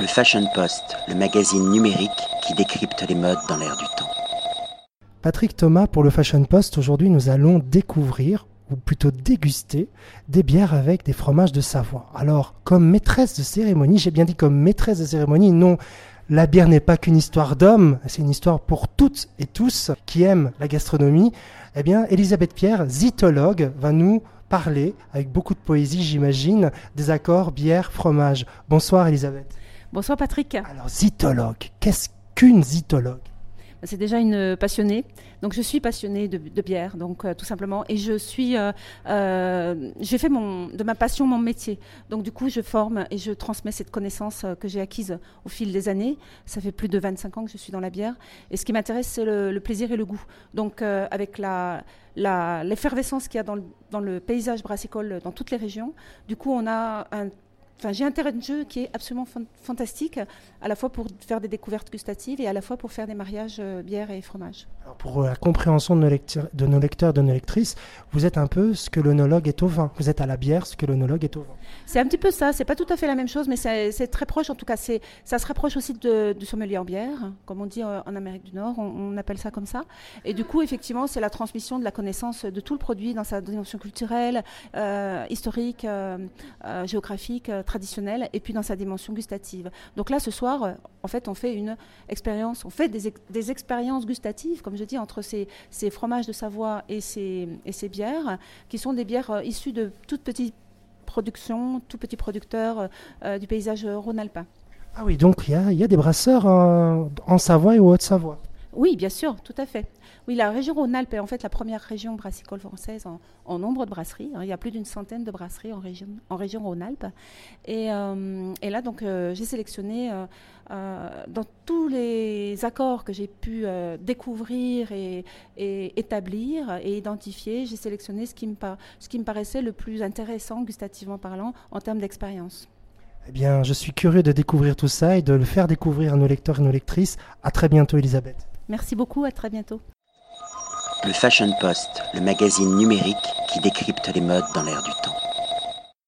Le Fashion Post, le magazine numérique qui décrypte les modes dans l'air du temps. Patrick Thomas pour le Fashion Post, aujourd'hui nous allons découvrir ou plutôt déguster des bières avec des fromages de Savoie. Alors, comme maîtresse de cérémonie, j'ai bien dit comme maîtresse de cérémonie, non, la bière n'est pas qu'une histoire d'hommes, c'est une histoire pour toutes et tous qui aiment la gastronomie. Eh bien, Elisabeth Pierre, zytologue, va nous parler, avec beaucoup de poésie j'imagine, des accords bière, fromage. Bonsoir Elisabeth. Bonsoir Patrick. Alors, zytologue, qu'est-ce qu'une zytologue? C'est déjà une passionnée. Donc je suis passionnée de, bière, donc euh, tout simplement, et je suis, euh, euh, j'ai fait mon, de ma passion mon métier. Donc du coup, je forme et je transmets cette connaissance que j'ai acquise au fil des années. Ça fait plus de 25 ans que je suis dans la bière, et ce qui m'intéresse, c'est le, plaisir et le goût. Donc avec la l'effervescence qu'il y a dans le, dans le paysage brassicole dans toutes les régions, du coup, on a un Enfin, j'ai un terrain de jeu qui est absolument fantastique, à la fois pour faire des découvertes gustatives et à la fois pour faire des mariages euh, bière et fromage. Alors pour la compréhension de nos, lecteurs, de nos lecteurs, de nos lectrices, vous êtes un peu ce que l'onologue est au vin. Vous êtes à la bière ce que l'onologue est au vin. C'est un petit peu ça. C'est pas tout à fait la même chose, mais c'est très proche. En tout cas, ça se rapproche aussi de, du sommelier en bière, comme on dit euh, en Amérique du Nord. On, appelle ça comme ça. Et du coup, effectivement, c'est la transmission de la connaissance de tout le produit dans sa dimension culturelle, euh, historique, géographique traditionnelle et puis dans sa dimension gustative. Donc là, ce soir, euh, en fait, on fait une expérience, on fait des, expériences gustatives, comme je dis, entre ces, fromages de Savoie et ces, bières, qui sont des bières euh, issues de toutes petites productions, tout petits producteurs euh, du paysage rhône-alpin. Ah oui, donc il y, y a, des brasseurs en Savoie et au Haute-Savoie. Oui, bien sûr, tout à fait. Oui, la région Rhône-Alpes est en fait la première région brassicole française en, nombre de brasseries. Hein. Il y a plus d'une centaine de brasseries en région, en région Rhône-Alpes. Et, euh, là, donc, euh, j'ai sélectionné euh, dans tous les accords que j'ai pu découvrir et, établir et identifier, j'ai sélectionné ce qui, me ce qui me paraissait le plus intéressant, gustativement parlant, en termes d'expérience. Eh bien, je suis curieux de découvrir tout ça et de le faire découvrir à nos lecteurs et nos lectrices. À très bientôt, Elisabeth. Merci beaucoup, à très bientôt. Le Fashion Post, le magazine numérique qui décrypte les modes dans l'air du temps.